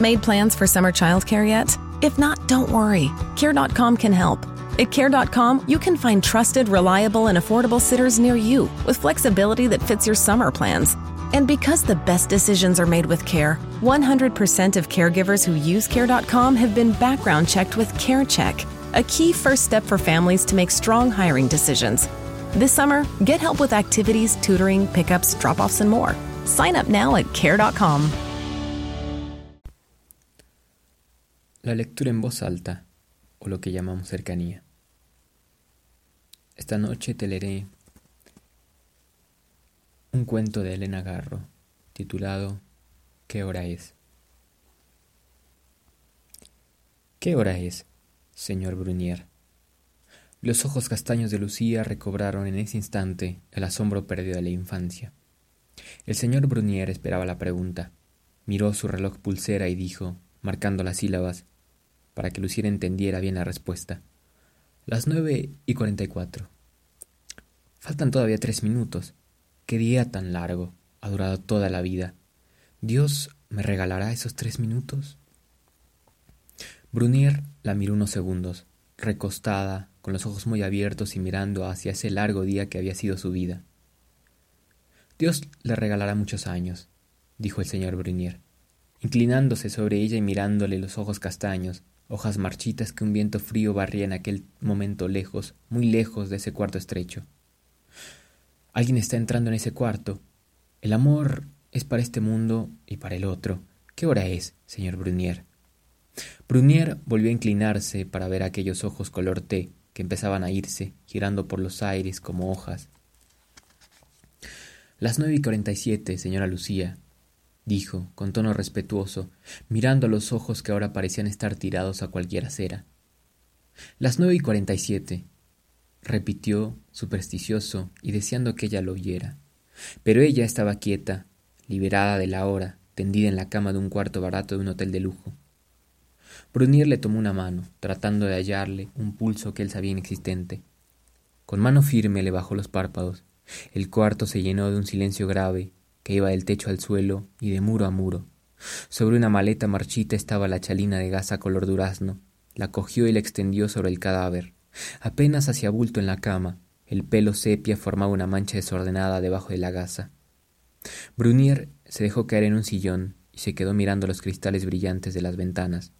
Made plans for summer childcare yet? If not, don't worry. Care.com can help. At Care.com, you can find trusted, reliable, and affordable sitters near you with flexibility that fits your summer plans. And because the best decisions are made with care, 100% of caregivers who use Care.com have been background checked with CareCheck, a key first step for families to make strong hiring decisions. This summer, get help with activities, tutoring, pickups, drop offs, and more. Sign up now at Care.com. La lectura en voz alta, o lo que llamamos cercanía. Esta noche te leeré un cuento de Elena Garro, titulado ¿Qué hora es? ¿Qué hora es, señor Brunier? Los ojos castaños de Lucía recobraron en ese instante el asombro perdido de la infancia. El señor Brunier esperaba la pregunta. Miró su reloj pulsera y dijo, marcando las sílabas, para que Lucía entendiera bien la respuesta. Las nueve y cuarenta y cuatro. Faltan todavía tres minutos. Qué día tan largo. Ha durado toda la vida. ¿Dios me regalará esos tres minutos? Brunier la miró unos segundos, recostada, con los ojos muy abiertos y mirando hacia ese largo día que había sido su vida. Dios le regalará muchos años, dijo el señor Brunier, inclinándose sobre ella y mirándole los ojos castaños, hojas marchitas que un viento frío barría en aquel momento lejos, muy lejos de ese cuarto estrecho. Alguien está entrando en ese cuarto. El amor es para este mundo y para el otro. ¿Qué hora es, señor Brunier? Brunier volvió a inclinarse para ver aquellos ojos color té que empezaban a irse, girando por los aires como hojas. Las nueve y cuarenta y siete, señora Lucía, dijo, con tono respetuoso, mirando a los ojos que ahora parecían estar tirados a cualquier acera. Las nueve y cuarenta y siete, repitió, supersticioso y deseando que ella lo oyera. Pero ella estaba quieta, liberada de la hora, tendida en la cama de un cuarto barato de un hotel de lujo. Brunier le tomó una mano, tratando de hallarle un pulso que él sabía inexistente. Con mano firme le bajó los párpados. El cuarto se llenó de un silencio grave que iba del techo al suelo y de muro a muro. Sobre una maleta marchita estaba la chalina de gasa color durazno. La cogió y la extendió sobre el cadáver. Apenas hacía bulto en la cama, el pelo sepia formaba una mancha desordenada debajo de la gasa. Brunier se dejó caer en un sillón y se quedó mirando los cristales brillantes de las ventanas.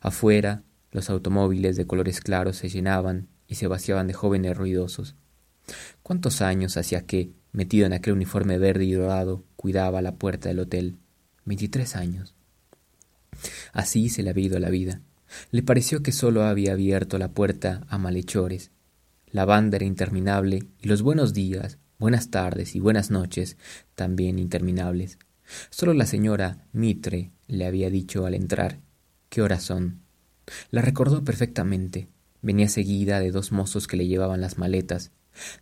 Afuera, los automóviles de colores claros se llenaban y se vaciaban de jóvenes ruidosos. ¿Cuántos años hacía que, metido en aquel uniforme verde y dorado, cuidaba la puerta del hotel? Veintitrés años. Así se le había ido la vida. Le pareció que sólo había abierto la puerta a malhechores. La banda era interminable y los buenos días, buenas tardes y buenas noches también interminables. Sólo la señora Mitre le había dicho al entrar qué horas son. La recordó perfectamente. Venía seguida de dos mozos que le llevaban las maletas.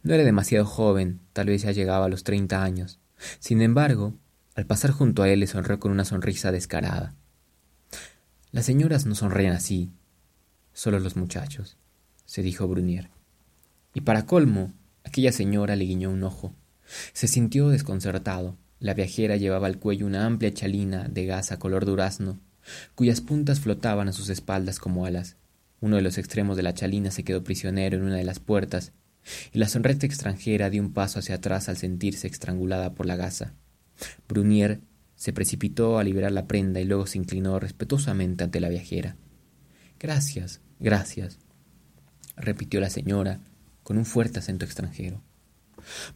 No era demasiado joven, tal vez ya llegaba a los treinta años. Sin embargo, al pasar junto a él le sonrió con una sonrisa descarada. Las señoras no sonríen así, solo los muchachos, se dijo Brunier. Y para colmo, aquella señora le guiñó un ojo. Se sintió desconcertado. La viajera llevaba al cuello una amplia chalina de gasa color durazno, cuyas puntas flotaban a sus espaldas como alas. Uno de los extremos de la chalina se quedó prisionero en una de las puertas, y la sonrisa extranjera dio un paso hacia atrás al sentirse estrangulada por la gasa. Brunier se precipitó a liberar la prenda y luego se inclinó respetuosamente ante la viajera. Gracias, gracias, repitió la señora con un fuerte acento extranjero.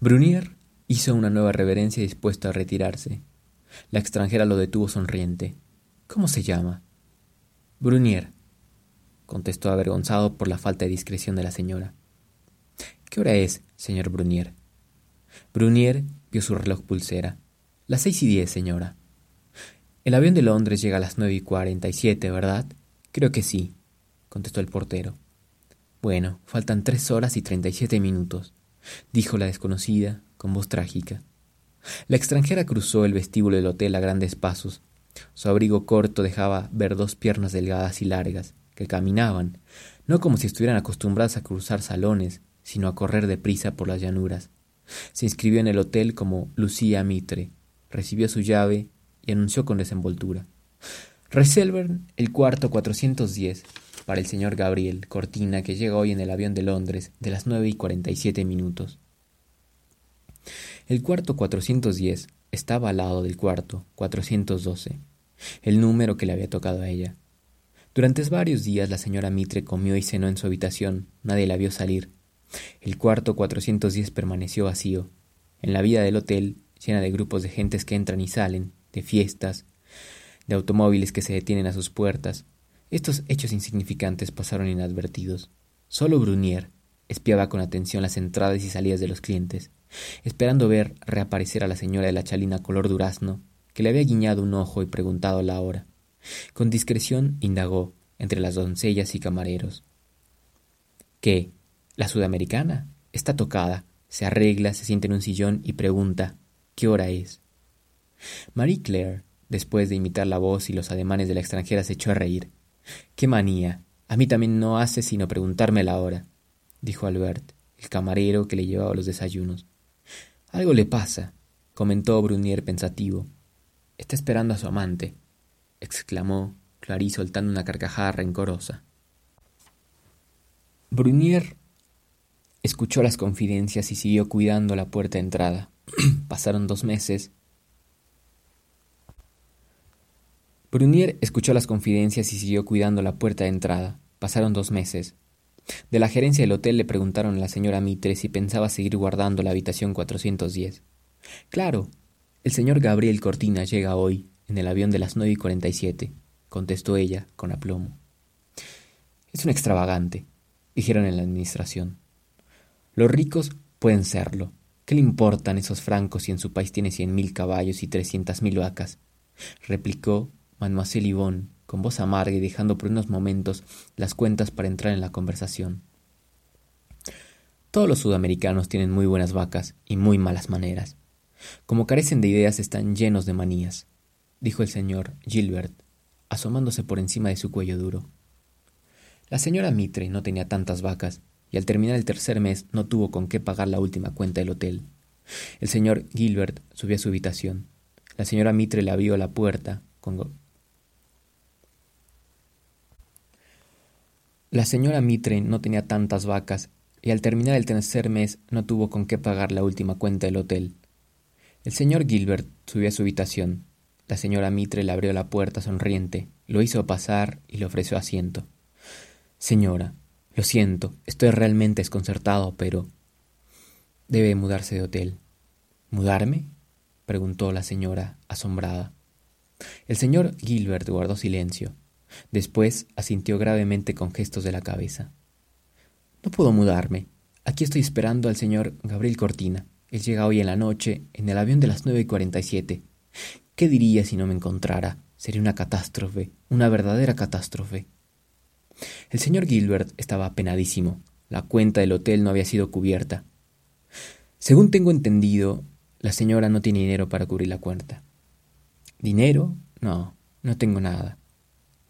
Brunier hizo una nueva reverencia dispuesto a retirarse. La extranjera lo detuvo sonriente. ¿Cómo se llama? Brunier, contestó avergonzado por la falta de discreción de la señora. ¿Qué hora es, señor Brunier? Brunier vio su reloj pulsera. Las seis y diez, señora. El avión de Londres llega a las nueve y cuarenta y siete, ¿verdad? Creo que sí, contestó el portero. Bueno, faltan tres horas y treinta y siete minutos, dijo la desconocida con voz trágica. La extranjera cruzó el vestíbulo del hotel a grandes pasos. Su abrigo corto dejaba ver dos piernas delgadas y largas, que caminaban, no como si estuvieran acostumbradas a cruzar salones, sino a correr deprisa por las llanuras. Se inscribió en el hotel como Lucía Mitre, recibió su llave y anunció con desenvoltura. Reserven el cuarto 410 para el señor Gabriel Cortina, que llega hoy en el avión de Londres de las nueve y cuarenta y siete minutos. El cuarto 410 estaba al lado del cuarto 412, el número que le había tocado a ella. Durante varios días la señora Mitre comió y cenó en su habitación, nadie la vio salir. El cuarto 410 permaneció vacío. En la vida del hotel, llena de grupos de gentes que entran y salen, de fiestas, de automóviles que se detienen a sus puertas, estos hechos insignificantes pasaron inadvertidos. Solo Brunier espiaba con atención las entradas y salidas de los clientes, esperando ver reaparecer a la señora de la chalina color durazno, que le había guiñado un ojo y preguntado la hora. Con discreción indagó entre las doncellas y camareros. ¿Qué? ¿La sudamericana? Está tocada. Se arregla, se siente en un sillón y pregunta ¿Qué hora es? Marie Claire, después de imitar la voz y los ademanes de la extranjera, se echó a reír. Qué manía. A mí también no hace sino preguntarme la hora, dijo Albert, el camarero que le llevaba los desayunos. Algo le pasa, comentó Brunier pensativo. Está esperando a su amante, exclamó Clarice soltando una carcajada rencorosa. Brunier escuchó las confidencias y siguió cuidando la puerta de entrada. Pasaron dos meses Brunier escuchó las confidencias y siguió cuidando la puerta de entrada. Pasaron dos meses. De la gerencia del hotel le preguntaron a la señora Mitre si pensaba seguir guardando la habitación 410. Claro, el señor Gabriel Cortina llega hoy, en el avión de las nueve y cuarenta y siete, contestó ella con aplomo. Es un extravagante, dijeron en la administración. Los ricos pueden serlo. ¿Qué le importan esos francos si en su país tiene cien mil caballos y trescientas mil vacas? replicó Mademoiselle Yvonne, con voz amarga y dejando por unos momentos las cuentas para entrar en la conversación. Todos los sudamericanos tienen muy buenas vacas y muy malas maneras. Como carecen de ideas, están llenos de manías, dijo el señor Gilbert, asomándose por encima de su cuello duro. La señora Mitre no tenía tantas vacas, y al terminar el tercer mes no tuvo con qué pagar la última cuenta del hotel. El señor Gilbert subió a su habitación. La señora Mitre le abrió la puerta con La señora Mitre no tenía tantas vacas y al terminar el tercer mes no tuvo con qué pagar la última cuenta del hotel. El señor Gilbert subió a su habitación. La señora Mitre le abrió la puerta sonriente, lo hizo pasar y le ofreció asiento. Señora, lo siento, estoy realmente desconcertado, pero... Debe mudarse de hotel. ¿Mudarme? preguntó la señora, asombrada. El señor Gilbert guardó silencio. Después asintió gravemente con gestos de la cabeza. No puedo mudarme. Aquí estoy esperando al señor Gabriel Cortina. Él llega hoy en la noche en el avión de las nueve y cuarenta y siete. ¿Qué diría si no me encontrara? Sería una catástrofe, una verdadera catástrofe. El señor Gilbert estaba apenadísimo. La cuenta del hotel no había sido cubierta. Según tengo entendido, la señora no tiene dinero para cubrir la cuenta. ¿Dinero? No, no tengo nada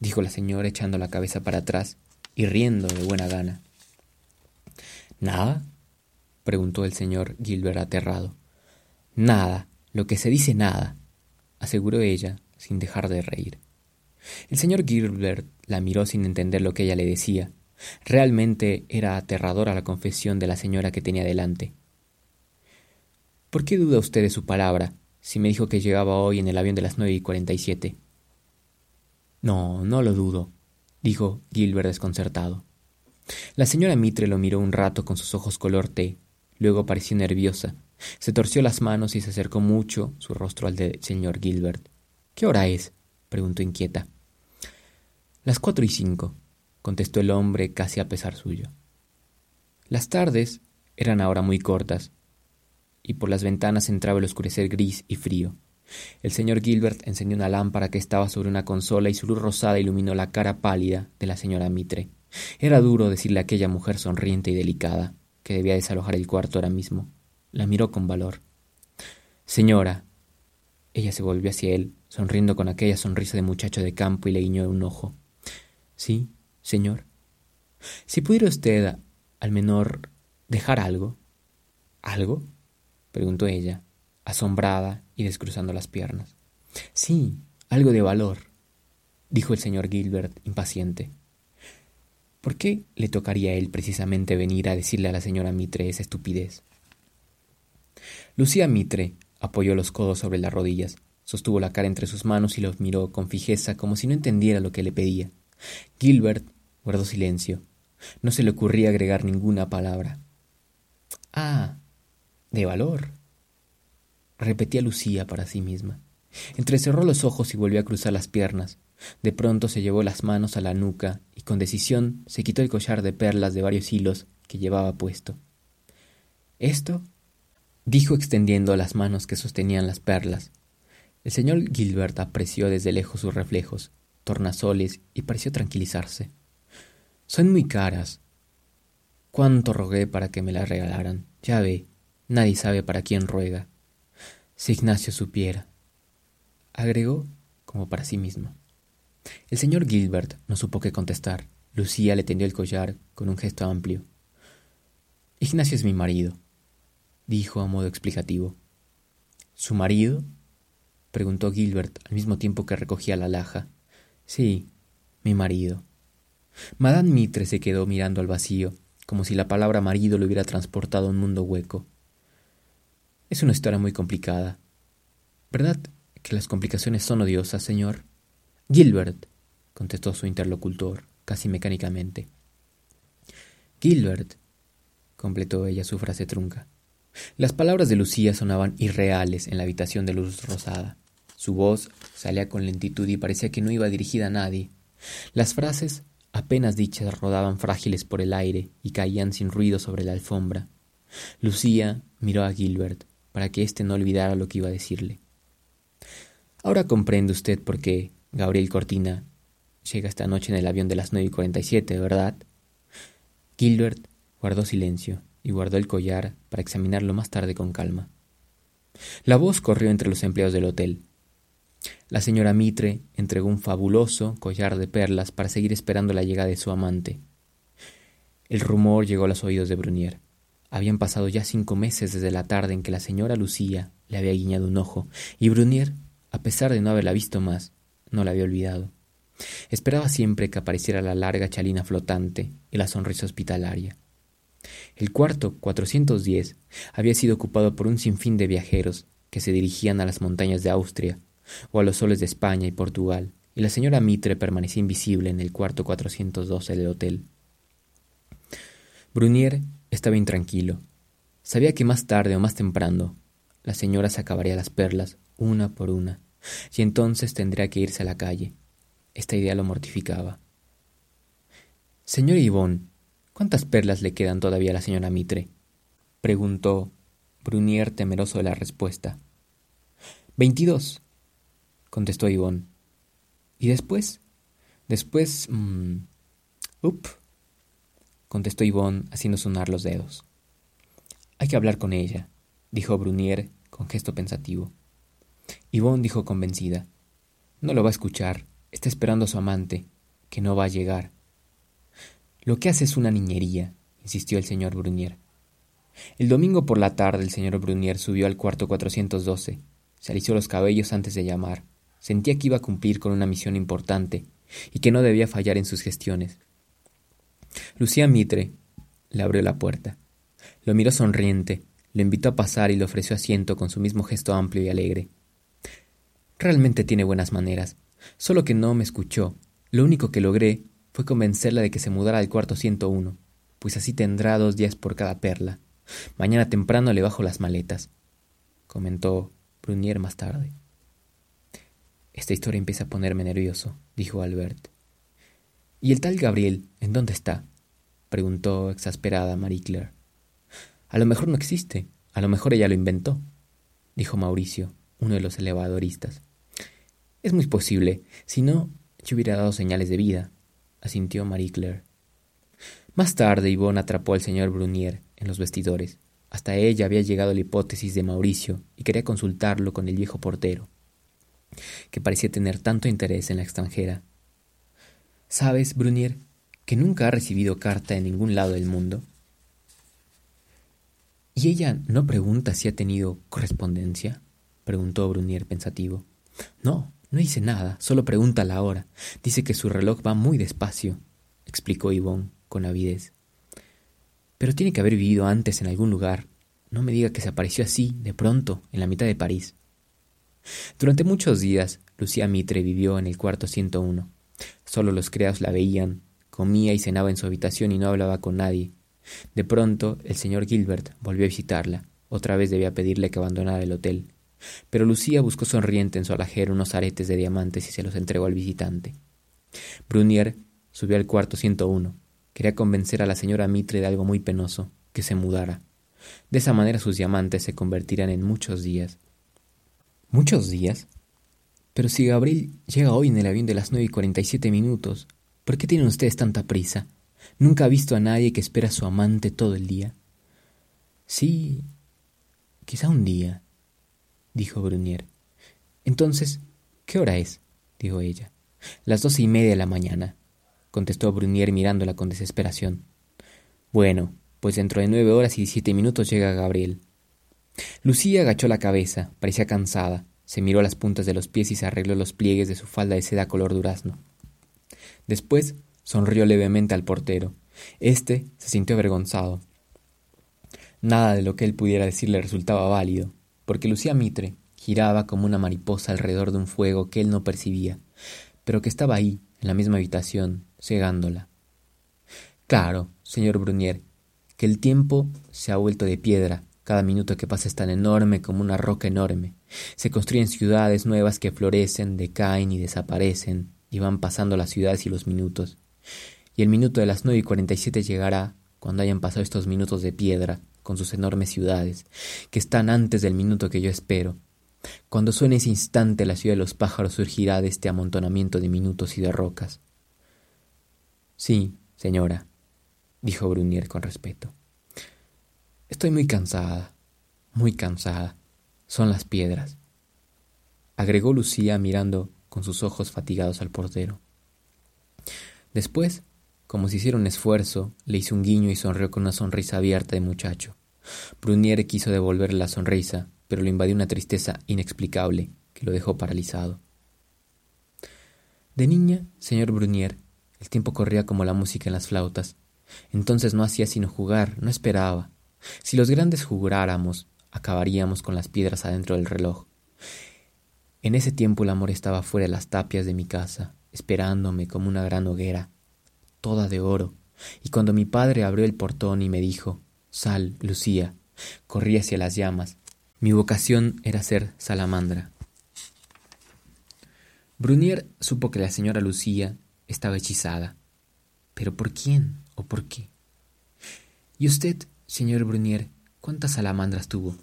dijo la señora echando la cabeza para atrás y riendo de buena gana. ¿Nada? preguntó el señor Gilbert aterrado. Nada, lo que se dice nada, aseguró ella, sin dejar de reír. El señor Gilbert la miró sin entender lo que ella le decía. Realmente era aterradora la confesión de la señora que tenía delante. ¿Por qué duda usted de su palabra, si me dijo que llegaba hoy en el avión de las nueve y cuarenta y siete? No, no lo dudo, dijo Gilbert desconcertado. La señora Mitre lo miró un rato con sus ojos color té, luego pareció nerviosa, se torció las manos y se acercó mucho su rostro al del señor Gilbert. ¿Qué hora es? Preguntó inquieta. Las cuatro y cinco, contestó el hombre casi a pesar suyo. Las tardes eran ahora muy cortas, y por las ventanas entraba el oscurecer gris y frío. El señor Gilbert encendió una lámpara que estaba sobre una consola y su luz rosada iluminó la cara pálida de la señora Mitre. Era duro decirle a aquella mujer sonriente y delicada que debía desalojar el cuarto ahora mismo. La miró con valor. Señora. Ella se volvió hacia él, sonriendo con aquella sonrisa de muchacho de campo y le guiñó un ojo. Sí, señor. Si pudiera usted, al menor, dejar algo. ¿Algo? preguntó ella, asombrada y descruzando las piernas. Sí, algo de valor. dijo el señor Gilbert, impaciente. ¿Por qué le tocaría a él precisamente venir a decirle a la señora Mitre esa estupidez? Lucía Mitre apoyó los codos sobre las rodillas, sostuvo la cara entre sus manos y los miró con fijeza como si no entendiera lo que le pedía. Gilbert guardó silencio. No se le ocurría agregar ninguna palabra. Ah, de valor, repetía Lucía para sí misma. Entrecerró los ojos y volvió a cruzar las piernas. De pronto se llevó las manos a la nuca y con decisión se quitó el collar de perlas de varios hilos que llevaba puesto. ¿Esto? dijo extendiendo las manos que sostenían las perlas. El señor Gilbert apreció desde lejos sus reflejos, tornasoles, y pareció tranquilizarse. Son muy caras. Cuánto rogué para que me las regalaran. Ya ve, nadie sabe para quién ruega. Si Ignacio supiera. Agregó como para sí mismo. El señor Gilbert no supo qué contestar. Lucía le tendió el collar con un gesto amplio. Ignacio es mi marido, dijo a modo explicativo. ¿Su marido? Preguntó Gilbert al mismo tiempo que recogía la laja. Sí, mi marido. Madame Mitre se quedó mirando al vacío, como si la palabra marido lo hubiera transportado a un mundo hueco. Es una historia muy complicada. ¿Verdad que las complicaciones son odiosas, señor? Gilbert, contestó su interlocutor, casi mecánicamente. Gilbert, completó ella su frase trunca. Las palabras de Lucía sonaban irreales en la habitación de luz rosada. Su voz salía con lentitud y parecía que no iba dirigida a nadie. Las frases, apenas dichas, rodaban frágiles por el aire y caían sin ruido sobre la alfombra. Lucía miró a Gilbert para que éste no olvidara lo que iba a decirle. Ahora comprende usted por qué Gabriel Cortina llega esta noche en el avión de las nueve y cuarenta y siete, ¿verdad? Gilbert guardó silencio y guardó el collar para examinarlo más tarde con calma. La voz corrió entre los empleados del hotel. La señora Mitre entregó un fabuloso collar de perlas para seguir esperando la llegada de su amante. El rumor llegó a los oídos de Brunier. Habían pasado ya cinco meses desde la tarde en que la señora Lucía le había guiñado un ojo, y Brunier, a pesar de no haberla visto más, no la había olvidado. Esperaba siempre que apareciera la larga chalina flotante y la sonrisa hospitalaria. El cuarto 410 había sido ocupado por un sinfín de viajeros que se dirigían a las montañas de Austria o a los soles de España y Portugal, y la señora Mitre permanecía invisible en el cuarto 412 del hotel. Brunier estaba intranquilo. Sabía que más tarde o más temprano la señora se acabaría las perlas una por una, y entonces tendría que irse a la calle. Esta idea lo mortificaba. Señor Yvonne, ¿cuántas perlas le quedan todavía a la señora Mitre? preguntó Brunier temeroso de la respuesta. Veintidós, contestó Ivón. ¿Y después? Después... Mmm, up, contestó Ivón haciendo sonar los dedos. Hay que hablar con ella, dijo Brunier con gesto pensativo. Ivón dijo convencida. No lo va a escuchar. Está esperando a su amante, que no va a llegar. Lo que hace es una niñería, insistió el señor Brunier. El domingo por la tarde el señor Brunier subió al cuarto 412, se alisó los cabellos antes de llamar. Sentía que iba a cumplir con una misión importante y que no debía fallar en sus gestiones. Lucía Mitre le abrió la puerta. Lo miró sonriente, lo invitó a pasar y le ofreció asiento con su mismo gesto amplio y alegre. Realmente tiene buenas maneras, solo que no me escuchó. Lo único que logré fue convencerla de que se mudara al cuarto 101, pues así tendrá dos días por cada perla. Mañana temprano le bajo las maletas, comentó Brunier más tarde. Esta historia empieza a ponerme nervioso, dijo Albert. ¿Y el tal Gabriel, en dónde está? preguntó exasperada Marie Claire. A lo mejor no existe, a lo mejor ella lo inventó, dijo Mauricio, uno de los elevadoristas. Es muy posible. Si no, yo hubiera dado señales de vida, asintió Marie Claire. Más tarde Yvonne atrapó al señor Brunier en los vestidores. Hasta ella había llegado la hipótesis de Mauricio y quería consultarlo con el viejo portero, que parecía tener tanto interés en la extranjera. ¿Sabes, Brunier, que nunca ha recibido carta de ningún lado del mundo? ¿Y ella no pregunta si ha tenido correspondencia? preguntó Brunier pensativo. No, No dice nada, solo pregunta la hora. Dice que su reloj va muy despacio, explicó Yvonne con avidez. Pero tiene que haber vivido antes en algún lugar. No me diga que se apareció así, de pronto, en la mitad de París. Durante muchos días, Lucía Mitre vivió en el cuarto 101. Solo los criados la veían, comía y cenaba en su habitación y no hablaba con nadie. De pronto, el señor Gilbert volvió a visitarla. Otra vez debía pedirle que abandonara el hotel. Pero Lucía buscó sonriente en su alajero unos aretes de diamantes y se los entregó al visitante. Brunier subió al cuarto 101. Quería convencer a la señora Mitre de algo muy penoso, que se mudara. De esa manera sus diamantes se convertirán en muchos días. ¿Muchos días? Pero si Gabriel llega hoy en el avión de las nueve y cuarenta y siete minutos, ¿por qué tienen ustedes tanta prisa? ¿Nunca ha visto a nadie que espera a su amante todo el día? Sí, quizá un día, dijo Brunier. Entonces, ¿qué hora es? dijo ella. Las doce y media de la mañana, contestó Brunier mirándola con desesperación. Bueno, pues dentro de nueve horas y siete minutos llega Gabriel. Lucía agachó la cabeza, parecía cansada, se miró las puntas de los pies y se arregló los pliegues de su falda de seda color durazno. Después sonrió levemente al portero. Este se sintió avergonzado. Nada de lo que él pudiera decir le resultaba válido, porque Lucía Mitre giraba como una mariposa alrededor de un fuego que él no percibía, pero que estaba ahí, en la misma habitación, cegándola. Claro, señor Brunier, que el tiempo se ha vuelto de piedra, cada minuto que pasa es tan enorme como una roca enorme. Se construyen ciudades nuevas que florecen, decaen y desaparecen, y van pasando las ciudades y los minutos. Y el minuto de las nueve y cuarenta y siete llegará cuando hayan pasado estos minutos de piedra, con sus enormes ciudades, que están antes del minuto que yo espero. Cuando suene ese instante la ciudad de los pájaros surgirá de este amontonamiento de minutos y de rocas. Sí, señora, dijo Brunier con respeto. Estoy muy cansada, muy cansada. Son las piedras, agregó Lucía mirando con sus ojos fatigados al portero. Después, como si hiciera un esfuerzo, le hizo un guiño y sonrió con una sonrisa abierta de muchacho. Brunier quiso devolverle la sonrisa, pero lo invadió una tristeza inexplicable que lo dejó paralizado. De niña, señor Brunier, el tiempo corría como la música en las flautas. Entonces no hacía sino jugar, no esperaba. Si los grandes jugáramos, acabaríamos con las piedras adentro del reloj. En ese tiempo el amor estaba fuera de las tapias de mi casa, esperándome como una gran hoguera, toda de oro, y cuando mi padre abrió el portón y me dijo Sal, Lucía, corrí hacia las llamas. Mi vocación era ser salamandra. Brunier supo que la señora Lucía estaba hechizada. ¿Pero por quién o por qué? ¿Y usted, señor Brunier, cuántas salamandras tuvo?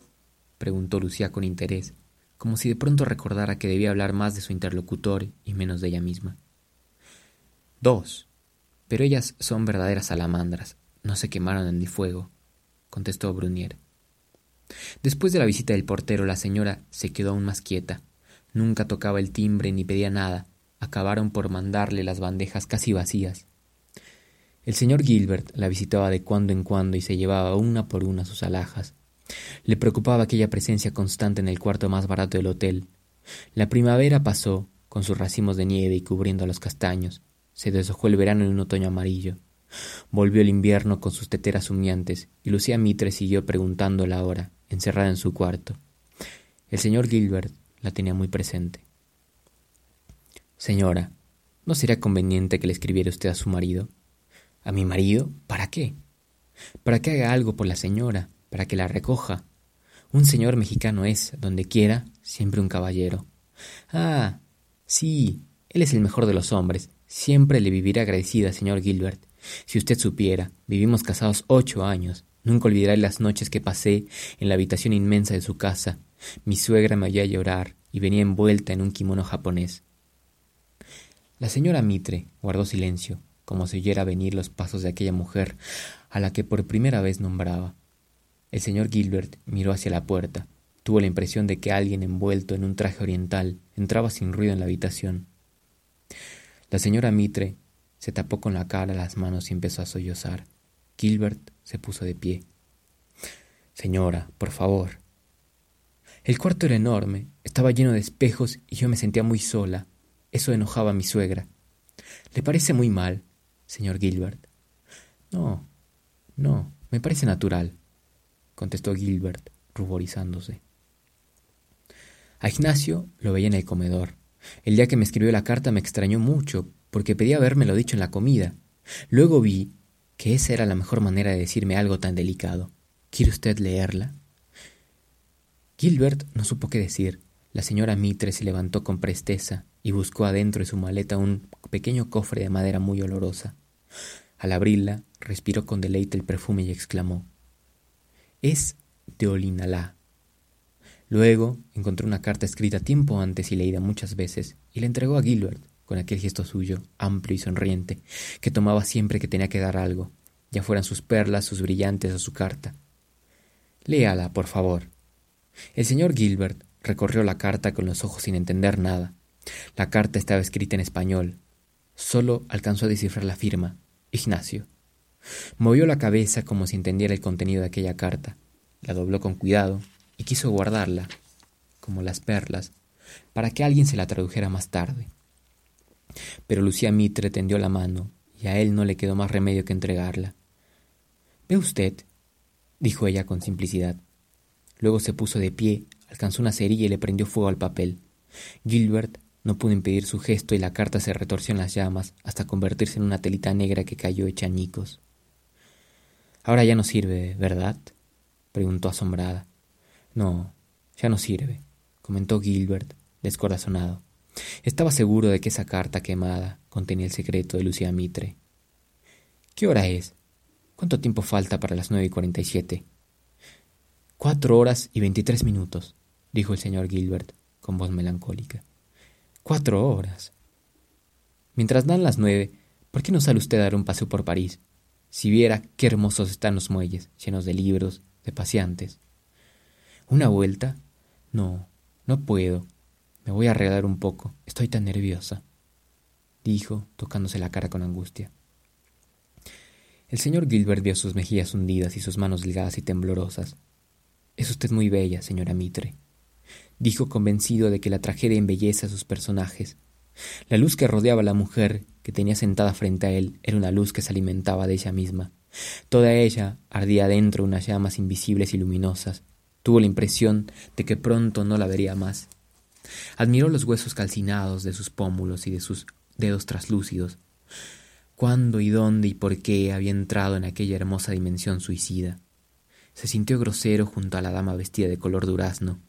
preguntó Lucía con interés, como si de pronto recordara que debía hablar más de su interlocutor y menos de ella misma. Dos, pero ellas son verdaderas salamandras, no se quemaron en el fuego, contestó Brunier. Después de la visita del portero, la señora se quedó aún más quieta. Nunca tocaba el timbre ni pedía nada. Acabaron por mandarle las bandejas casi vacías. El señor Gilbert la visitaba de cuando en cuando y se llevaba una por una sus alhajas. Le preocupaba aquella presencia constante en el cuarto más barato del hotel. La primavera pasó, con sus racimos de nieve y cubriendo los castaños. Se deshojó el verano en un otoño amarillo. Volvió el invierno con sus teteras humeantes, y Lucía Mitre siguió preguntando la hora, encerrada en su cuarto. El señor Gilbert la tenía muy presente. Señora, ¿no sería conveniente que le escribiera usted a su marido? ¿A mi marido? ¿Para qué? Para que haga algo por la señora, para que la recoja. Un señor mexicano es, donde quiera, siempre un caballero. Ah, sí, él es el mejor de los hombres. Siempre le viviré agradecida, señor Gilbert. Si usted supiera, vivimos casados ocho años. Nunca olvidaré las noches que pasé en la habitación inmensa de su casa. Mi suegra me oía llorar y venía envuelta en un kimono japonés. La señora Mitre guardó silencio, como si oyera venir los pasos de aquella mujer a la que por primera vez nombraba. El señor Gilbert miró hacia la puerta. Tuvo la impresión de que alguien envuelto en un traje oriental entraba sin ruido en la habitación. La señora Mitre se tapó con la cara las manos y empezó a sollozar. Gilbert se puso de pie. Señora, por favor. El cuarto era enorme, estaba lleno de espejos y yo me sentía muy sola. Eso enojaba a mi suegra. ¿Le parece muy mal, señor Gilbert? No, no, me parece natural, contestó Gilbert, ruborizándose. A Ignacio lo veía en el comedor. El día que me escribió la carta me extrañó mucho, porque pedía habérmelo dicho en la comida. Luego vi que esa era la mejor manera de decirme algo tan delicado. ¿Quiere usted leerla? Gilbert no supo qué decir. La señora Mitre se levantó con presteza y buscó adentro de su maleta un pequeño cofre de madera muy olorosa. Al abrirla, respiró con deleite el perfume y exclamó Es de Olinalá. Luego encontró una carta escrita tiempo antes y leída muchas veces, y la entregó a Gilbert, con aquel gesto suyo, amplio y sonriente, que tomaba siempre que tenía que dar algo, ya fueran sus perlas, sus brillantes o su carta. Léala, por favor. El señor Gilbert recorrió la carta con los ojos sin entender nada. La carta estaba escrita en español. Solo alcanzó a descifrar la firma. Ignacio. Movió la cabeza como si entendiera el contenido de aquella carta. La dobló con cuidado y quiso guardarla, como las perlas, para que alguien se la tradujera más tarde. Pero Lucía Mitre tendió la mano y a él no le quedó más remedio que entregarla. ¿Ve usted? dijo ella con simplicidad. Luego se puso de pie, alcanzó una cerilla y le prendió fuego al papel. Gilbert no pudo impedir su gesto y la carta se retorció en las llamas hasta convertirse en una telita negra que cayó hecha añicos. Ahora ya no sirve, ¿verdad? preguntó asombrada. No, ya no sirve, comentó Gilbert, descorazonado. Estaba seguro de que esa carta quemada contenía el secreto de Lucía Mitre. ¿Qué hora es? ¿Cuánto tiempo falta para las nueve y cuarenta y siete? Cuatro horas y veintitrés minutos, dijo el señor Gilbert con voz melancólica. Cuatro horas. Mientras dan las nueve, ¿por qué no sale usted a dar un paseo por París? Si viera qué hermosos están los muelles, llenos de libros, de paseantes. ¿Una vuelta? No, no puedo. Me voy a arreglar un poco. Estoy tan nerviosa, dijo, tocándose la cara con angustia. El señor Gilbert vio sus mejillas hundidas y sus manos delgadas y temblorosas. Es usted muy bella, señora Mitre, dijo convencido de que la tragedia embellece a sus personajes. La luz que rodeaba a la mujer que tenía sentada frente a él era una luz que se alimentaba de ella misma. Toda ella ardía dentro unas llamas invisibles y luminosas, Tuvo la impresión de que pronto no la vería más. Admiró los huesos calcinados de sus pómulos y de sus dedos traslúcidos. ¿Cuándo y dónde y por qué había entrado en aquella hermosa dimensión suicida? Se sintió grosero junto a la dama vestida de color durazno,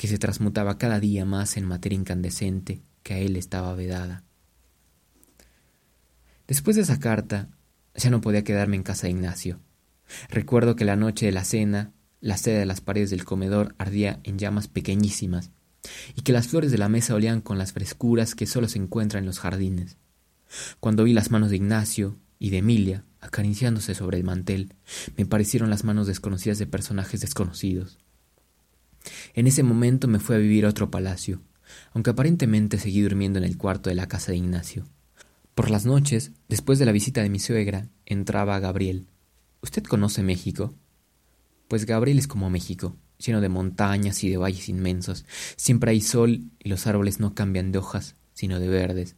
que se transmutaba cada día más en materia incandescente que a él estaba vedada. Después de esa carta, ya no podía quedarme en casa de Ignacio. Recuerdo que la noche de la cena la seda de las paredes del comedor ardía en llamas pequeñísimas, y que las flores de la mesa olían con las frescuras que solo se encuentran en los jardines. Cuando vi las manos de Ignacio y de Emilia acariciándose sobre el mantel, me parecieron las manos desconocidas de personajes desconocidos. En ese momento me fui a vivir a otro palacio, aunque aparentemente seguí durmiendo en el cuarto de la casa de Ignacio. Por las noches, después de la visita de mi suegra, entraba Gabriel. ¿Usted conoce México? pues Gabriel es como México, lleno de montañas y de valles inmensos. Siempre hay sol y los árboles no cambian de hojas, sino de verdes.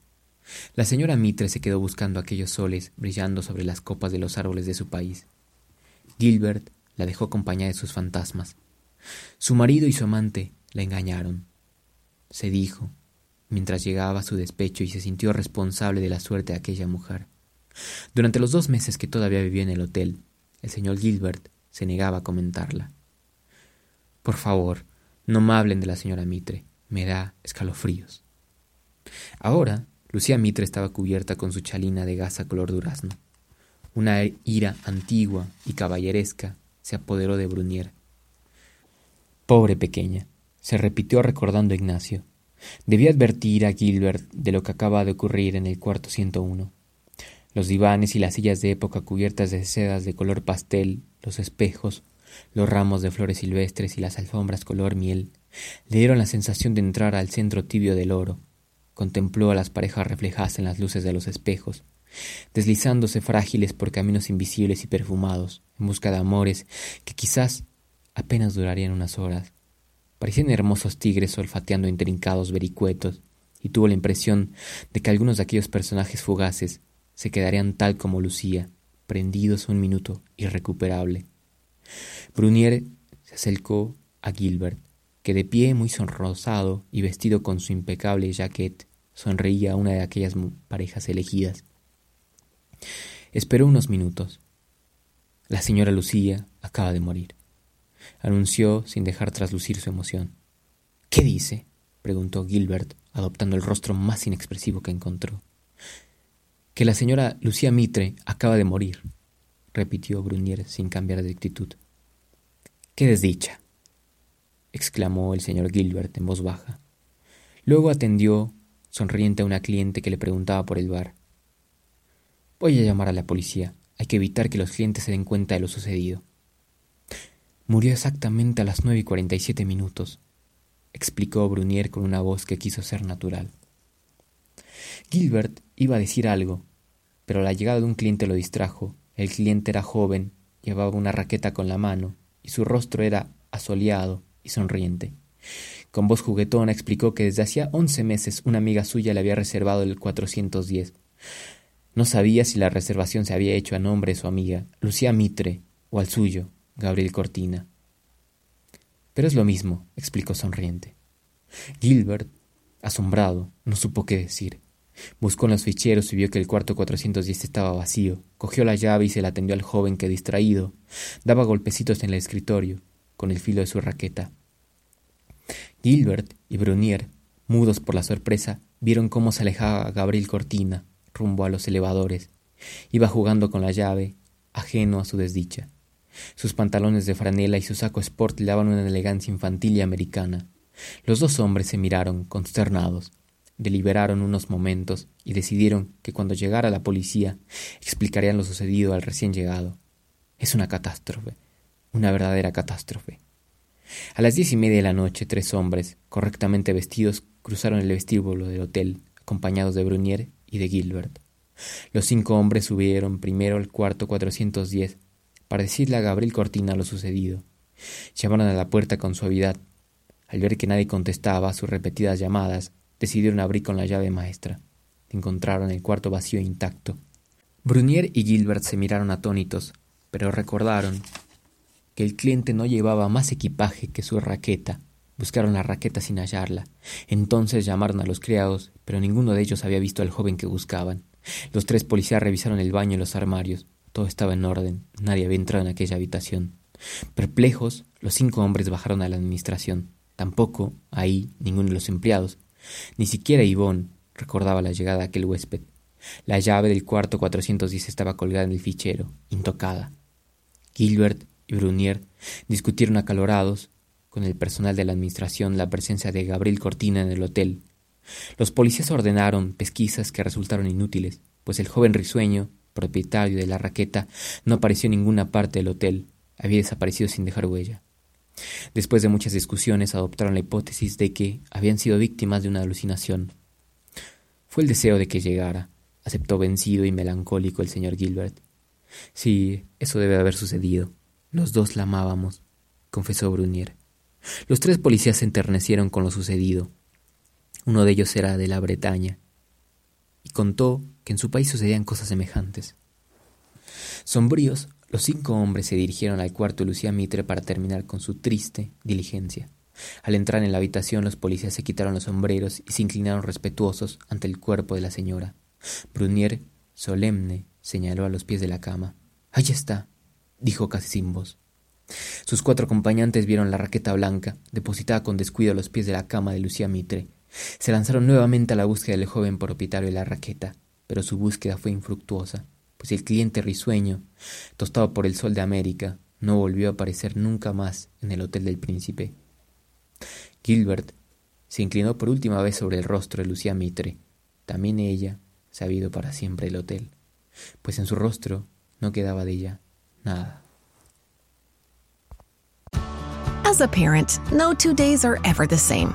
La señora Mitre se quedó buscando aquellos soles brillando sobre las copas de los árboles de su país. Gilbert la dejó acompañada de sus fantasmas. Su marido y su amante la engañaron. Se dijo, mientras llegaba a su despecho y se sintió responsable de la suerte de aquella mujer. Durante los dos meses que todavía vivió en el hotel, el señor Gilbert se negaba a comentarla. Por favor, no me hablen de la señora Mitre, me da escalofríos. Ahora, Lucía Mitre estaba cubierta con su chalina de gasa color durazno. Una ira antigua y caballeresca se apoderó de Brunier. Pobre pequeña, se repitió recordando Ignacio. Debía advertir a Gilbert de lo que acaba de ocurrir en el cuarto 101. Los divanes y las sillas de época cubiertas de sedas de color pastel los espejos, los ramos de flores silvestres y las alfombras color miel le dieron la sensación de entrar al centro tibio del oro. Contempló a las parejas reflejadas en las luces de los espejos, deslizándose frágiles por caminos invisibles y perfumados, en busca de amores que quizás apenas durarían unas horas. Parecían hermosos tigres olfateando intrincados vericuetos, y tuvo la impresión de que algunos de aquellos personajes fugaces se quedarían tal como Lucía, prendidos un minuto irrecuperable. Brunier se acercó a Gilbert, que de pie muy sonrosado y vestido con su impecable jaquet, sonreía a una de aquellas parejas elegidas. Esperó unos minutos. La señora Lucía acaba de morir, anunció sin dejar traslucir su emoción. ¿Qué dice? preguntó Gilbert, adoptando el rostro más inexpresivo que encontró. Que la señora Lucía Mitre acaba de morir, repitió Brunier sin cambiar de actitud. ¡Qué desdicha! exclamó el señor Gilbert en voz baja. Luego atendió sonriente a una cliente que le preguntaba por el bar. Voy a llamar a la policía. Hay que evitar que los clientes se den cuenta de lo sucedido. Murió exactamente a las nueve y cuarenta y siete minutos, explicó Brunier con una voz que quiso ser natural. Gilbert iba a decir algo, pero la llegada de un cliente lo distrajo. El cliente era joven, llevaba una raqueta con la mano, y su rostro era asoleado y sonriente. Con voz juguetona explicó que desde hacía once meses una amiga suya le había reservado el 410. No sabía si la reservación se había hecho a nombre de su amiga, Lucía Mitre, o al suyo, Gabriel Cortina. Pero es lo mismo, explicó sonriente. Gilbert, asombrado, no supo qué decir. Buscó en los ficheros y vio que el cuarto 410 estaba vacío. Cogió la llave y se la tendió al joven que, distraído, daba golpecitos en el escritorio con el filo de su raqueta. Gilbert y Brunier, mudos por la sorpresa, vieron cómo se alejaba Gabriel Cortina rumbo a los elevadores. Iba jugando con la llave, ajeno a su desdicha. Sus pantalones de franela y su saco sport le daban una elegancia infantil y americana. Los dos hombres se miraron, consternados. Deliberaron unos momentos y decidieron que cuando llegara la policía explicarían lo sucedido al recién llegado. Es una catástrofe, una verdadera catástrofe. A las diez y media de la noche, tres hombres, correctamente vestidos, cruzaron el vestíbulo del hotel, acompañados de Brunier y de Gilbert. Los cinco hombres subieron primero al cuarto 410 para decirle a Gabriel Cortina lo sucedido. Llamaron a la puerta con suavidad. Al ver que nadie contestaba sus repetidas llamadas, decidieron abrir con la llave maestra. Encontraron el cuarto vacío intacto. Brunier y Gilbert se miraron atónitos, pero recordaron que el cliente no llevaba más equipaje que su raqueta. Buscaron la raqueta sin hallarla. Entonces llamaron a los criados, pero ninguno de ellos había visto al joven que buscaban. Los tres policías revisaron el baño y los armarios. Todo estaba en orden. Nadie había entrado en aquella habitación. Perplejos, los cinco hombres bajaron a la administración. Tampoco, ahí, ninguno de los empleados. Ni siquiera Yvonne recordaba la llegada de aquel huésped. La llave del cuarto 410 estaba colgada en el fichero, intocada. Gilbert y Brunier discutieron acalorados con el personal de la administración la presencia de Gabriel Cortina en el hotel. Los policías ordenaron pesquisas que resultaron inútiles, pues el joven risueño, propietario de la raqueta, no apareció en ninguna parte del hotel, había desaparecido sin dejar huella. Después de muchas discusiones adoptaron la hipótesis de que habían sido víctimas de una alucinación. Fue el deseo de que llegara, aceptó vencido y melancólico el señor Gilbert. Sí, eso debe haber sucedido. Los dos la amábamos, confesó Brunier. Los tres policías se enternecieron con lo sucedido. Uno de ellos era de la Bretaña, y contó que en su país sucedían cosas semejantes. Sombríos, los cinco hombres se dirigieron al cuarto de Lucía Mitre para terminar con su triste diligencia. Al entrar en la habitación, los policías se quitaron los sombreros y se inclinaron respetuosos ante el cuerpo de la señora. Brunier, solemne, señaló a los pies de la cama. Ahí está, dijo casi sin voz. Sus cuatro acompañantes vieron la raqueta blanca, depositada con descuido a los pies de la cama de Lucía Mitre. Se lanzaron nuevamente a la búsqueda del joven propietario de la raqueta, pero su búsqueda fue infructuosa, pues el cliente risueño, tostado por el sol de América, no volvió a aparecer nunca más en el hotel del príncipe. Gilbert se inclinó por última vez sobre el rostro de Lucía Mitre. También ella se ido para siempre del hotel, pues en su rostro no quedaba de ella nada. As a parent, no two days are ever the same.